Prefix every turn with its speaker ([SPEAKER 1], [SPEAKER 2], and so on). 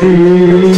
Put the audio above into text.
[SPEAKER 1] see.